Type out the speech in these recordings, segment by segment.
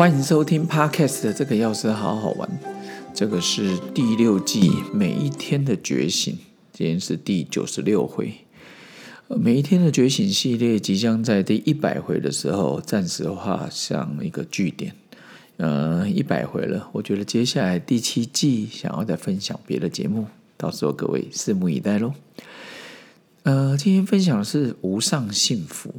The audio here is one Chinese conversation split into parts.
欢迎收听 Podcast 的这个钥匙好好玩，这个是第六季每一天的觉醒，今天是第九十六回。每一天的觉醒系列即将在第一百回的时候暂时画上一个句点。呃，一百回了，我觉得接下来第七季想要再分享别的节目，到时候各位拭目以待喽。呃，今天分享的是无上幸福。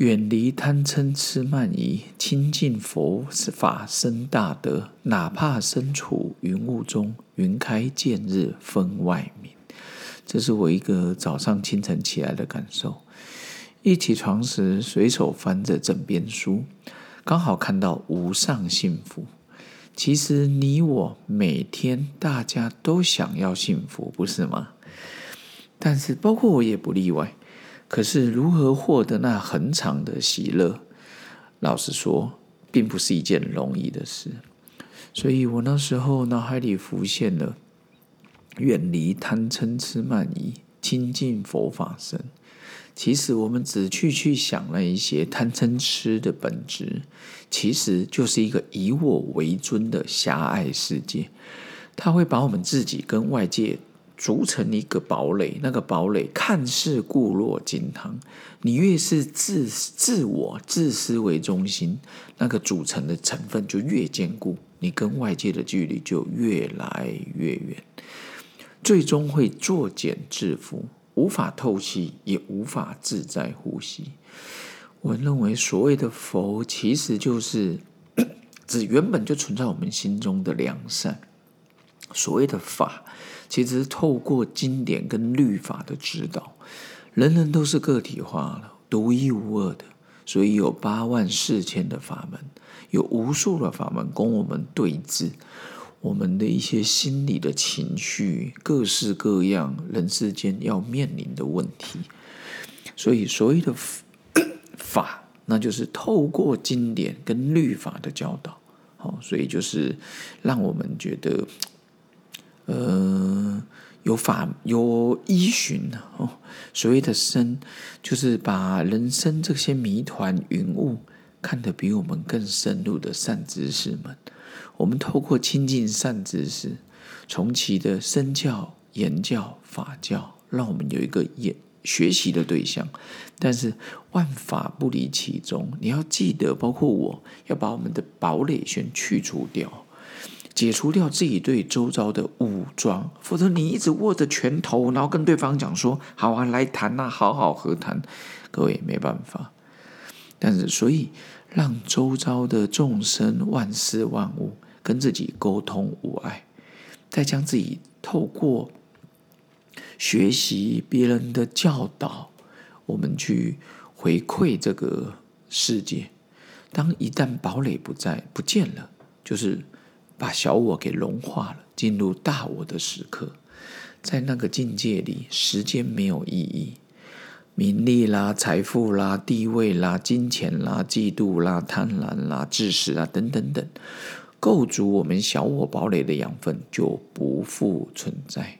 远离贪嗔痴慢疑，亲近佛法生大德。哪怕身处云雾中，云开见日分外明。这是我一个早上清晨起来的感受。一起床时，随手翻着枕边书，刚好看到无上幸福。其实你我每天大家都想要幸福，不是吗？但是包括我也不例外。可是，如何获得那恒长的喜乐？老实说，并不是一件容易的事。所以我那时候脑海里浮现了：远离贪嗔痴慢疑，亲近佛法僧。其实，我们只去去想那一些贪嗔痴的本质，其实就是一个以我为尊的狭隘世界。它会把我们自己跟外界。组成一个堡垒，那个堡垒看似固若金汤，你越是自自我自私为中心，那个组成的成分就越坚固，你跟外界的距离就越来越远，最终会作茧自缚，无法透气，也无法自在呼吸。我认为所谓的佛，其实就是指原本就存在我们心中的良善。所谓的法。其实透过经典跟律法的指导，人人都是个体化了，独一无二的，所以有八万四千的法门，有无数的法门供我们对治我们的一些心理的情绪，各式各样人世间要面临的问题。所以所谓的法，那就是透过经典跟律法的教导，好，所以就是让我们觉得。呃，有法有依循哦。所谓的生，就是把人生这些谜团云雾看得比我们更深入的善知识们。我们透过亲近善知识，从其的身教、言教、法教，让我们有一个也学习的对象。但是万法不离其中，你要记得，包括我要把我们的堡垒先去除掉。解除掉自己对周遭的武装，否则你一直握着拳头，然后跟对方讲说：“好啊，来谈呐，好好和谈。”各位没办法。但是，所以让周遭的众生、万事万物跟自己沟通无碍，再将自己透过学习别人的教导，我们去回馈这个世界。当一旦堡垒不在、不见了，就是。把小我给融化了，进入大我的时刻，在那个境界里，时间没有意义，名利啦、财富啦、地位啦、金钱啦、嫉妒啦、贪婪啦、自私啊等等等，构筑我们小我堡垒的养分就不复存在。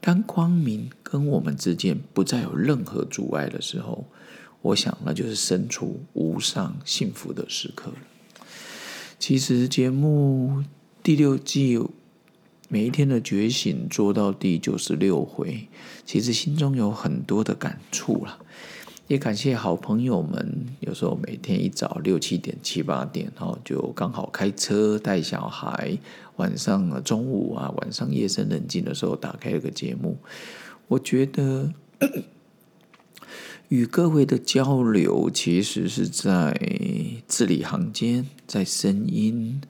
当光明跟我们之间不再有任何阻碍的时候，我想那就是身处无上幸福的时刻。其实节目。第六季每一天的觉醒做到第九十六回，其实心中有很多的感触了，也感谢好朋友们。有时候每天一早六七点、七八点，然后就刚好开车带小孩，晚上中午啊，晚上夜深人静的时候打开了个节目。我觉得与各位的交流，其实是在字里行间，在声音。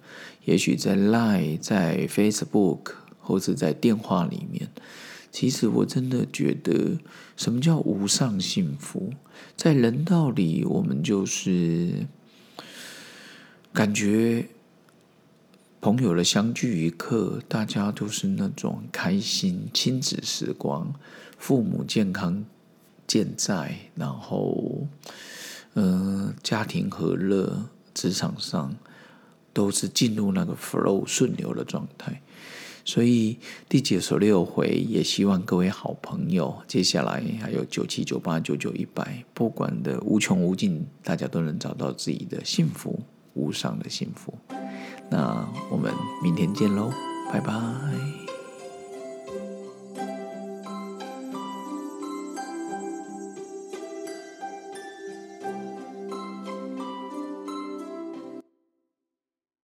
也许在 Line、在 Facebook 或者在电话里面，其实我真的觉得，什么叫无上幸福？在人道里，我们就是感觉朋友的相聚一刻，大家都是那种开心亲子时光，父母健康健在，然后嗯，家庭和乐，职场上。都是进入那个 flow 顺流的状态，所以第九十六回也希望各位好朋友，接下来还有九七九八九九一百，不管的无穷无尽，大家都能找到自己的幸福无上的幸福。那我们明天见喽，拜拜。